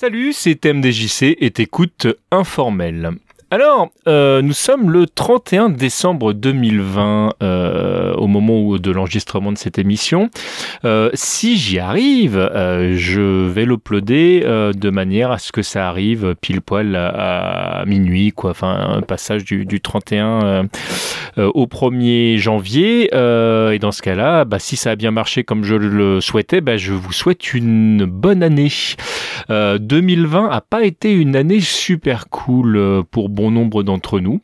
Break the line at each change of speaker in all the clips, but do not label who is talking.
Salut, c'est MDJC et t'écoutes Informel. Alors, euh, nous sommes le 31 décembre 2020, euh, au moment de l'enregistrement de cette émission. Euh, si j'y arrive, je vais l'uploader de manière à ce que ça arrive pile poil à, minuit, quoi. Enfin, un passage du, 31 au 1er janvier. et dans ce cas-là, bah, si ça a bien marché comme je le souhaitais, bah, je vous souhaite une bonne année. 2020 a pas été une année super cool pour bon nombre d'entre nous.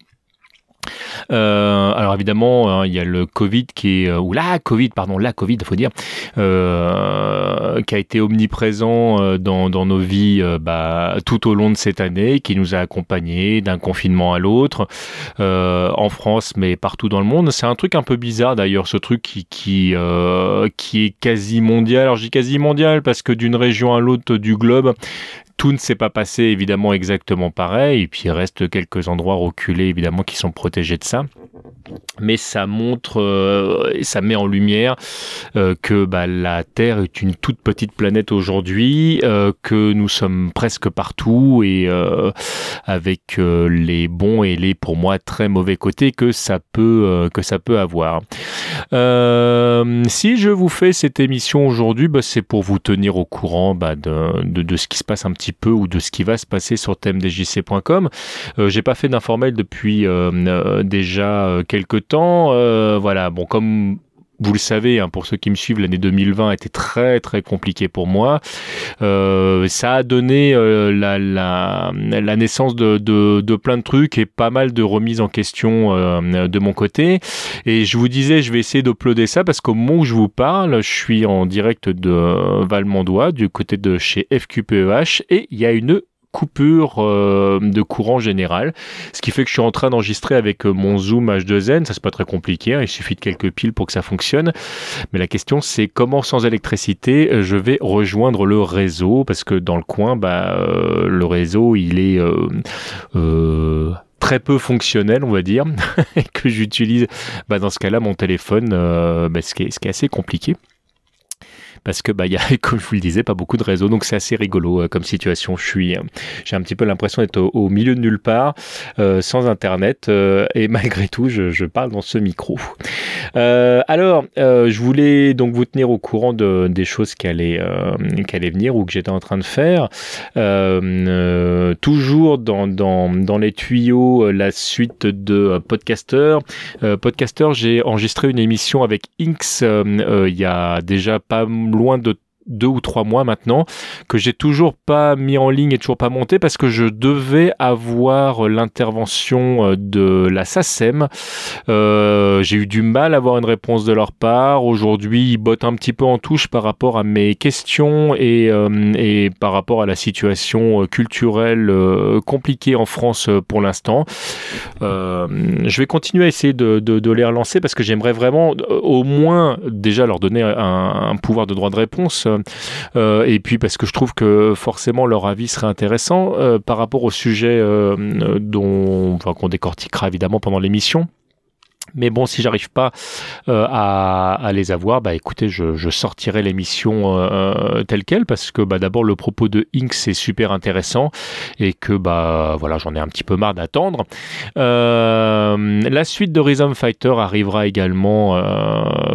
Euh, alors évidemment, hein, il y a le Covid qui est, euh, ou la Covid, pardon, la Covid, faut dire, euh, qui a été omniprésent dans, dans nos vies bah, tout au long de cette année, qui nous a accompagnés d'un confinement à l'autre, en France, mais partout dans le monde. C'est un truc un peu bizarre d'ailleurs, ce truc qui, qui, est quasi mondial. Alors je quasi mondial parce que d'une région à l'autre du globe, tout ne s'est pas passé évidemment exactement pareil, et puis il reste quelques endroits reculés évidemment qui sont protégés de ça mais ça montre euh, et ça met en lumière euh, que bah, la Terre est une toute petite planète aujourd'hui, euh, que nous sommes presque partout et avec les bons et les pour moi très mauvais côtés que ça peut que ça peut avoir. si je vous fais cette émission aujourd'hui, bah, c'est pour vous tenir au courant bah, de, de, ce qui se passe un petit peu ou de ce qui va se passer sur thèmedjc.com. J'ai pas fait d'informel depuis déjà quelques temps. Euh, voilà, bon, comme vous le savez, hein, pour ceux qui me suivent, l'année 2020 a été très très compliquée pour moi. Euh, ça a donné euh, la, la, la, naissance de, de, de, plein de trucs et pas mal de remises en question de mon côté. Et je vous disais, je vais essayer d'uploader ça parce qu'au moment où je vous parle, je suis en direct de Valmondois, du côté de chez FQPEH, et il y a une coupure euh, de courant général, ce qui fait que je suis en train d'enregistrer avec euh, mon Zoom H2N, ça c'est pas très compliqué, hein, il suffit de quelques piles pour que ça fonctionne, mais la question c'est comment sans électricité euh, je vais rejoindre le réseau, parce que dans le coin, bah, le réseau il est... très peu fonctionnel, on va dire, et que j'utilise bah, dans ce cas-là mon téléphone, bah, ce, qui est, ce qui est assez compliqué parce que bah il y a comme je vous le disais pas beaucoup de réseaux donc c'est assez rigolo euh, comme situation. Je suis euh, j'ai un petit peu l'impression d'être au, milieu de nulle part euh, sans internet et malgré tout je, je, parle dans ce micro. alors je voulais donc vous tenir au courant de, des choses qui allaient qui allaient venir ou que j'étais en train de faire. toujours dans, dans, dans les tuyaux la suite de Podcaster. Podcaster j'ai enregistré une émission avec Inks il y a déjà pas loin de deux ou trois mois maintenant, que j'ai toujours pas mis en ligne et toujours pas monté parce que je devais avoir l'intervention euh, de la SACEM. Euh, j'ai eu du mal à avoir une réponse de leur part. Aujourd'hui, ils bottent un petit peu en touche par rapport à mes questions et, euh, par rapport à la situation culturelle compliquée en France pour l'instant. je vais continuer à essayer de, les relancer parce que j'aimerais vraiment au moins déjà leur donner un, pouvoir de droit de réponse et puis parce que je trouve que forcément leur avis serait intéressant euh, par rapport au sujet euh, dont, enfin, qu'on décortiquera évidemment pendant l'émission. Mais bon, si j'arrive pas euh, à, les avoir, bah écoutez, je, sortirai l'émission euh, euh, telle quelle parce que bah, d'abord le propos de Inks c'est super intéressant et que bah voilà, j'en ai un petit peu marre d'attendre. La suite de Rhythm Fighter arrivera également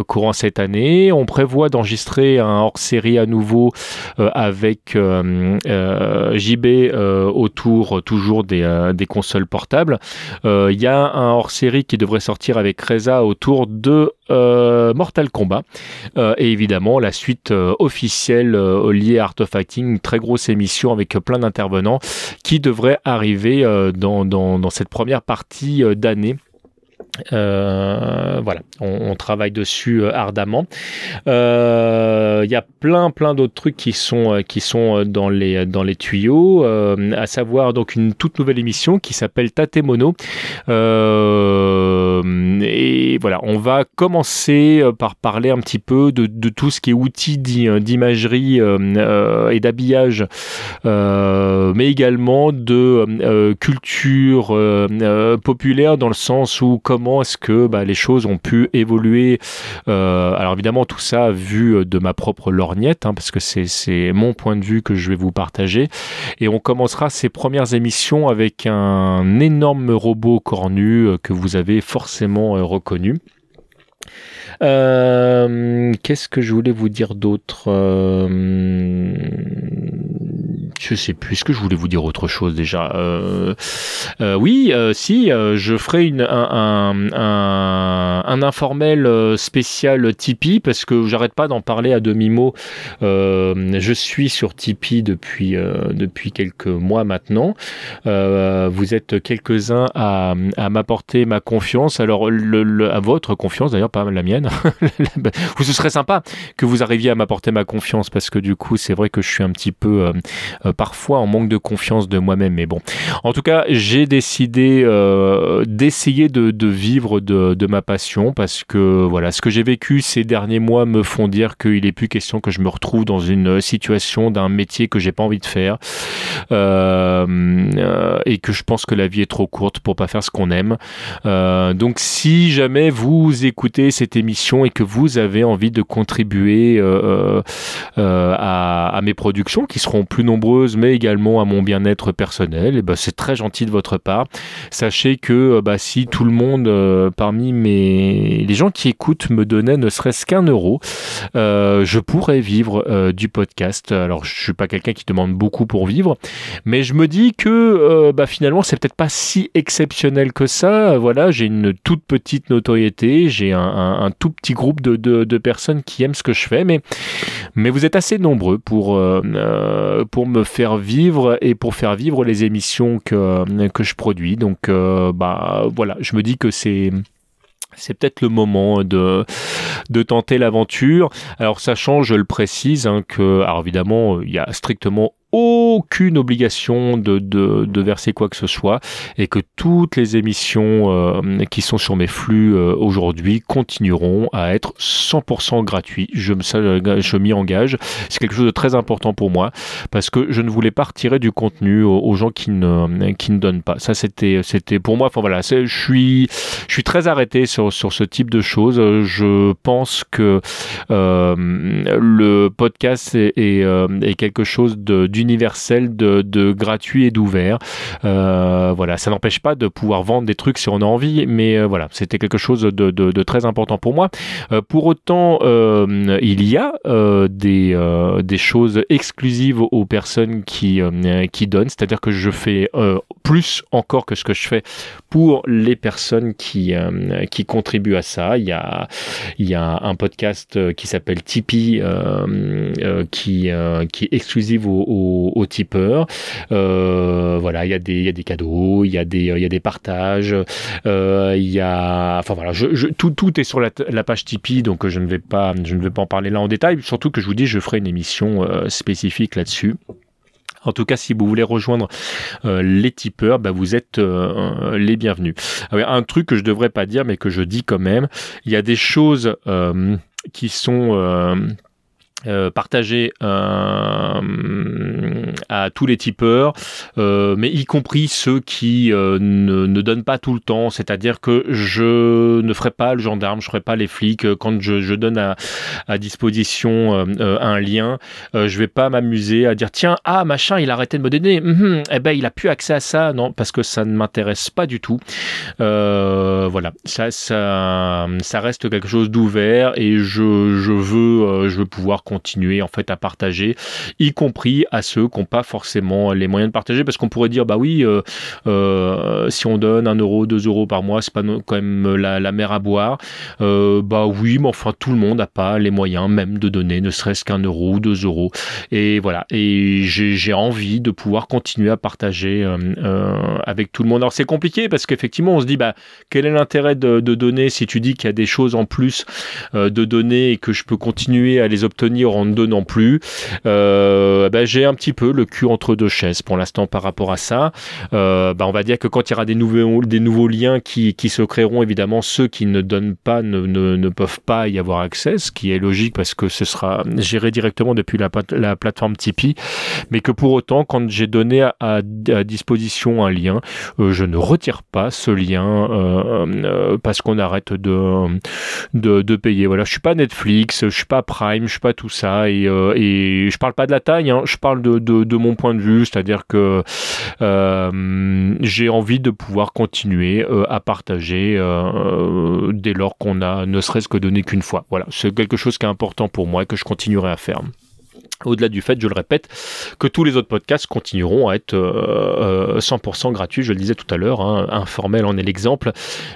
courant cette année. On prévoit d'enregistrer un hors-série à nouveau avec JB autour toujours des, des consoles portables. Il y a un hors-série qui devrait sortir avec Reza autour de euh, Mortal Kombat. Euh, et évidemment, la suite euh, officielle liée à Art of Fighting, une très grosse émission avec plein d'intervenants qui devrait arriver dans, cette première partie d'année. Euh, voilà, on, travaille dessus euh, ardemment. Il euh, y a plein plein d'autres trucs qui sont dans les tuyaux, à savoir donc une toute nouvelle émission qui s'appelle Tatemono. et voilà, on va commencer par parler un petit peu de, de tout ce qui est outils d'imagerie et d'habillage, mais également de culture populaire dans le sens où comment est-ce que bah, les choses ont pu évoluer. alors évidemment, tout ça vu de ma propre lorgnette, hein, parce que c'est mon point de vue que je vais vous partager. Et on commencera ces premières émissions avec un énorme robot cornu que vous avez forcément reconnu. Euh, qu'est-ce que je voulais vous dire d'autre euh, je sais plus. Est-ce que je voulais vous dire autre chose déjà euh, euh, Oui, euh, si, je ferai un, un, informel spécial Tipeee parce que j'arrête pas d'en parler à demi-mot. je suis sur Tipeee depuis, depuis quelques mois maintenant. vous êtes quelques-uns à, à m'apporter ma confiance. Alors, à votre confiance d'ailleurs, pas la mienne. ce serait sympa que vous arriviez à m'apporter ma confiance parce que du coup, c'est vrai que je suis un petit peu parfois en manque de confiance de moi-même. Mais bon, en tout cas, j'ai décidé euh, d'essayer de, vivre de, ma passion parce que voilà, ce que j'ai vécu ces derniers mois me font dire qu'il n'est plus question que je me retrouve dans une situation d'un métier que j'ai pas envie de faire euh, et que je pense que la vie est trop courte pour pas faire ce qu'on aime. donc, si jamais vous écoutez cette émission et que vous avez envie de contribuer à, à mes productions qui seront plus nombreuses mais également à mon bien-être personnel. Et ben, c'est très gentil de votre part. Sachez que euh, bah, si tout le monde euh, parmi mes les gens qui écoutent me donnait ne serait-ce qu'un euro, euh, je pourrais vivre du podcast. Alors je suis pas quelqu'un qui demande beaucoup pour vivre, mais je me dis que bah, finalement c'est peut-être pas si exceptionnel que ça. Voilà, j'ai une toute petite notoriété, j'ai un, tout petit groupe de, de, personnes qui aiment ce que je fais, mais mais vous êtes assez nombreux pour pour me faire vivre et pour faire vivre les émissions que, je produis. Donc, euh, bah voilà, je me dis que c'est peut-être le moment de, de tenter l'aventure. Alors sachant, je le précise, hein, que alors évidemment, il y a strictement aucune obligation de, de, de, verser quoi que ce soit et que toutes les émissions euh, qui sont sur mes flux euh, aujourd'hui continueront à être 100% gratuits. Je, je m'y engage. C'est quelque chose de très important pour moi parce que je ne voulais pas retirer du contenu aux, gens qui ne, qui ne donnent pas. Ça, c'était, c'était pour moi. Enfin voilà, je suis, je suis très arrêté sur, sur ce type de choses. Je pense que euh, le podcast est, est, est quelque chose de universel, de, gratuit et d'ouvert. Euh, voilà, ça n'empêche pas de pouvoir vendre des trucs si on a envie, mais euh, voilà, c'était quelque chose de, très important pour moi. Euh, pour autant, il y a des, choses exclusives aux personnes qui, donnent, c'est-à-dire que je fais plus encore que ce que je fais pour les personnes qui, contribuent à ça. Il y a, un podcast qui s'appelle Tipeee qui, est exclusif aux, tipeurs. Euh, voilà, il y, a des, cadeaux, il y, a des, partages, euh, il y a, enfin voilà, tout, est sur la, page Tipeee, donc je ne vais pas, en parler là en détail. Surtout que je vous dis, je ferai une émission euh, spécifique là-dessus. En tout cas, si vous voulez rejoindre les tipeurs, bah, vous êtes les bienvenus. un truc que je devrais pas dire, mais que je dis quand même, il y a des choses qui sont euh, partager euh, à tous les tipeurs, euh, mais y compris ceux qui ne, ne, donnent pas tout le temps. C'est-à-dire que je ne ferai pas le gendarme, je ferai pas les flics quand je, donne à, disposition un lien. je vais pas m'amuser à dire tiens ah machin il a arrêté de me donner, mm eh ben il a plus accès à ça. Non parce que ça ne m'intéresse pas du tout. voilà ça ça ça reste quelque chose d'ouvert et je, je veux je veux pouvoir continuer en fait à partager, y compris à ceux qui n'ont pas forcément les moyens de partager, parce qu'on pourrait dire bah oui, euh, euh, si on donne un euro, deux euros par mois, c'est pas quand même la, mer à boire. Euh, bah oui, mais enfin tout le monde n'a pas les moyens même de donner, ne serait-ce qu'un euro ou deux euros. Et voilà, et j'ai envie de pouvoir continuer à partager avec tout le monde. Alors c'est compliqué parce qu'effectivement on se dit bah quel est l'intérêt de, de, donner si tu dis qu'il y a des choses en plus de donner et que je peux continuer à les obtenir deux non plus. Ben, j'ai un petit peu le cul entre deux chaises pour l'instant par rapport à ça. Ben, on va dire que quand il y aura des nouveaux, liens qui, se créeront, évidemment, ceux qui ne donnent pas ne, ne, ne, peuvent pas y avoir accès, ce qui est logique parce que ce sera géré directement depuis la, la plateforme Tipeee. Mais que pour autant, quand j'ai donné à, disposition un lien, je ne retire pas ce lien parce qu'on arrête de, de, payer. Voilà, je suis pas Netflix, je suis pas Prime, je suis pas tout ça et, euh, et je parle pas de la taille, hein, je parle de, mon point de vue, c'est-à-dire que euh, j'ai envie de pouvoir continuer euh, à partager dès lors qu'on a ne serait-ce que donné qu'une fois. Voilà, c'est quelque chose qui est important pour moi et que je continuerai à faire. Au-delà du fait, je le répète, que tous les autres podcasts continueront à être euh, 100% euh, gratuits, je le disais tout à l'heure, hein, informel en est l'exemple,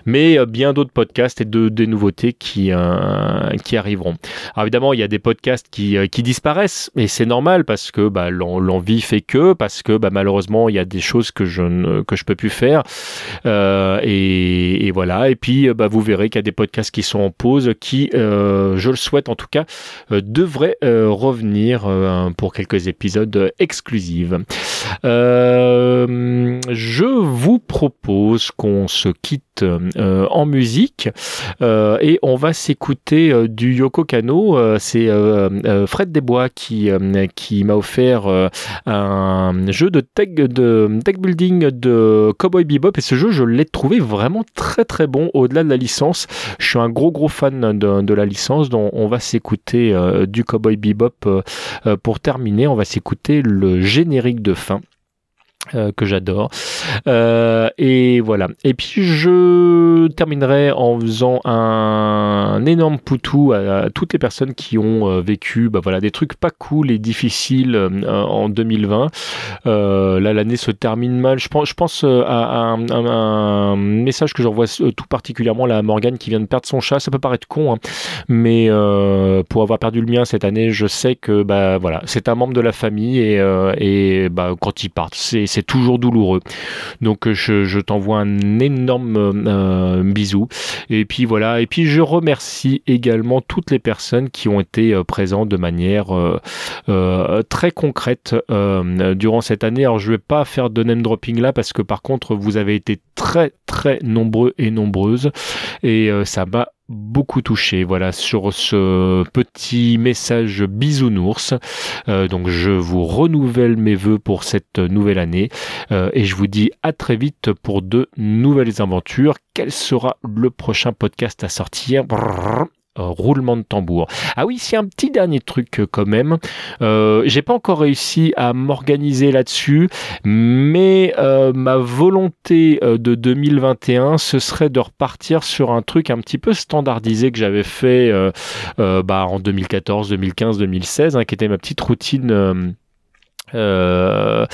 mais euh, bien d'autres podcasts et de, des nouveautés qui, euh, qui arriveront. Alors évidemment, il y a des podcasts qui, qui disparaissent, et c'est normal parce que bah, l'envie fait que, parce que bah, malheureusement, il y a des choses que je ne que je peux plus faire, et, et, voilà. Et puis, bah, vous verrez qu'il y a des podcasts qui sont en pause, qui, je le souhaite en tout cas, devraient revenir euh, pour quelques épisodes exclusifs. Euh, je vous propose qu'on se quitte euh, en musique et on va s'écouter du Yoko Kano. C'est Fred Desbois qui, m'a offert un jeu de tech, de tech building de Cowboy Bebop et ce jeu je l'ai trouvé vraiment très très bon au-delà de la licence. Je suis un gros gros fan de, la licence dont on va s'écouter du Cowboy Bebop euh, pour terminer, on va s'écouter le générique de fin. Euh, que j'adore. Euh, et voilà. Et puis je terminerai en faisant un, énorme poutou à, toutes les personnes qui ont euh, vécu bah, voilà, des trucs pas cool et difficiles en 2020. là, l'année se termine mal. Je pense, je pense à, un, message que j'envoie tout particulièrement à Morgane qui vient de perdre son chat. Ça peut paraître con, hein, mais pour avoir perdu le mien cette année, je sais que bah, voilà, c'est un membre de la famille et, et bah, quand ils partent, c'est c'est toujours douloureux. Donc euh, je, t'envoie un énorme euh, bisou. Et puis voilà. Et puis je remercie également toutes les personnes qui ont été euh, présentes de manière très concrète durant cette année. Alors je vais pas faire de name dropping là parce que par contre vous avez été très très nombreux et nombreuses et ça m'a beaucoup touché voilà sur ce petit message bisounours. Euh, donc je vous renouvelle mes voeux pour cette nouvelle année euh, et je vous dis à très vite pour de nouvelles aventures. Quel sera le prochain podcast à sortir? Roulement de tambour. Ah oui, c'est un petit dernier truc euh, quand même. Euh, j'ai pas encore réussi à m'organiser là-dessus, mais euh, ma volonté de 2021, ce serait de repartir sur un truc un petit peu standardisé que j'avais fait bah, en 2014, 2015, 2016, qui était ma petite routine euh,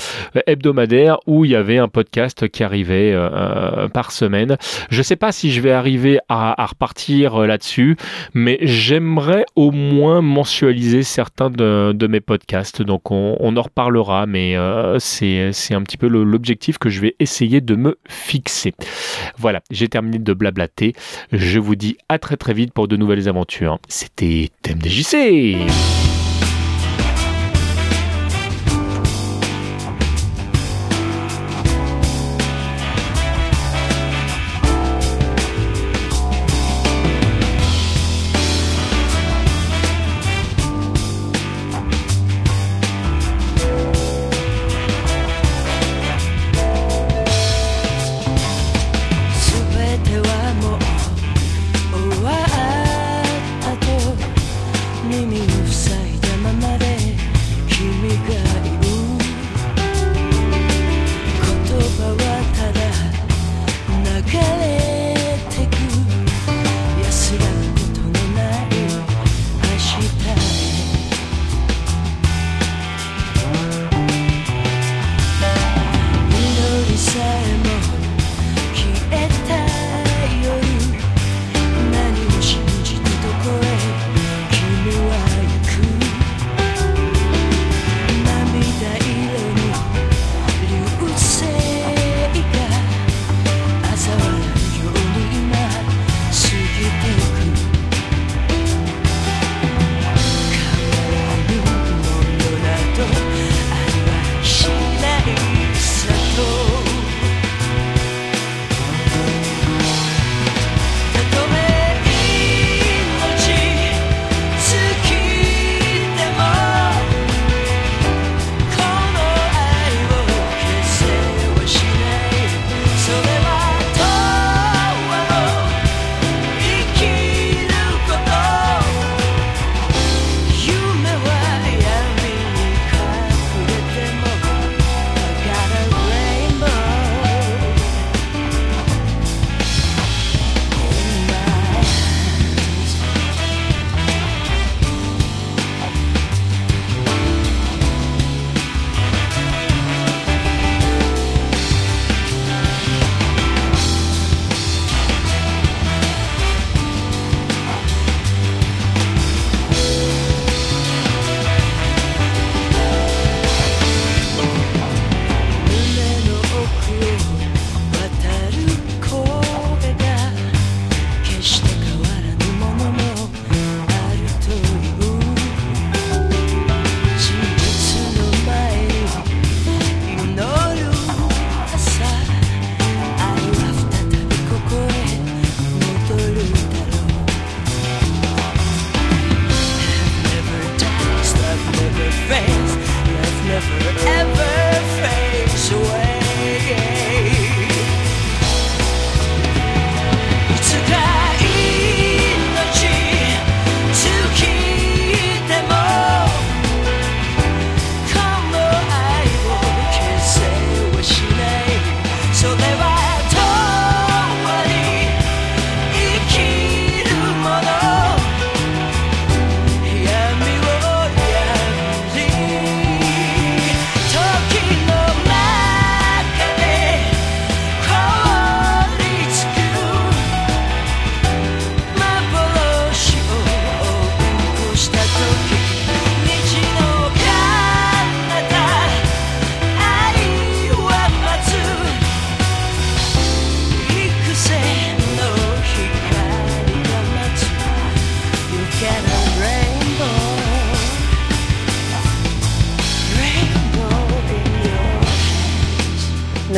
hebdomadaire où il y avait un podcast qui arrivait euh, euh, par semaine. Je sais pas si je vais arriver à, repartir là-dessus, mais j'aimerais au moins mensualiser certains de, mes podcasts. Donc on, en reparlera, mais c'est un petit peu l'objectif que je vais essayer de me fixer. Voilà, j'ai terminé de blablater. Je vous dis à très très vite pour de nouvelles aventures. C'était TMDJC.
耳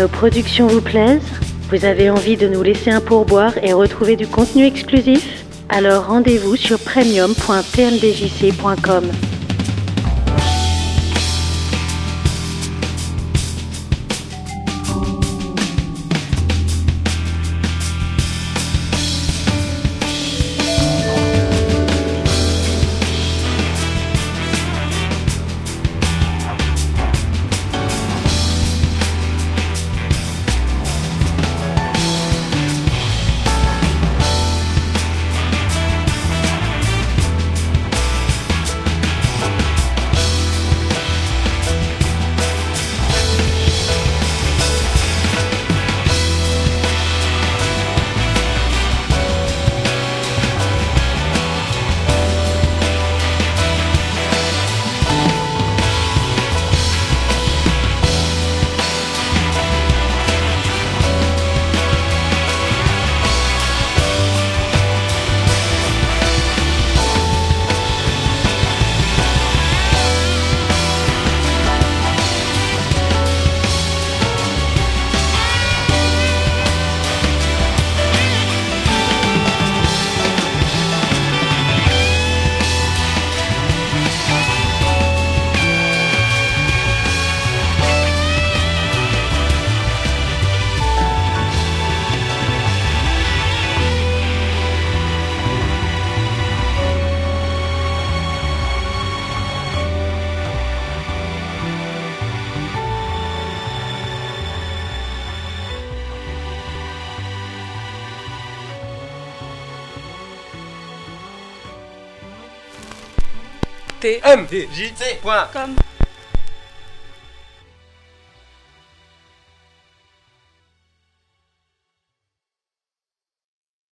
Nos productions vous plaisent Vous avez envie de nous laisser un pourboire et retrouver du contenu exclusif? Alors rendez-vous sur premium.tldjc.com.
tmdjc.com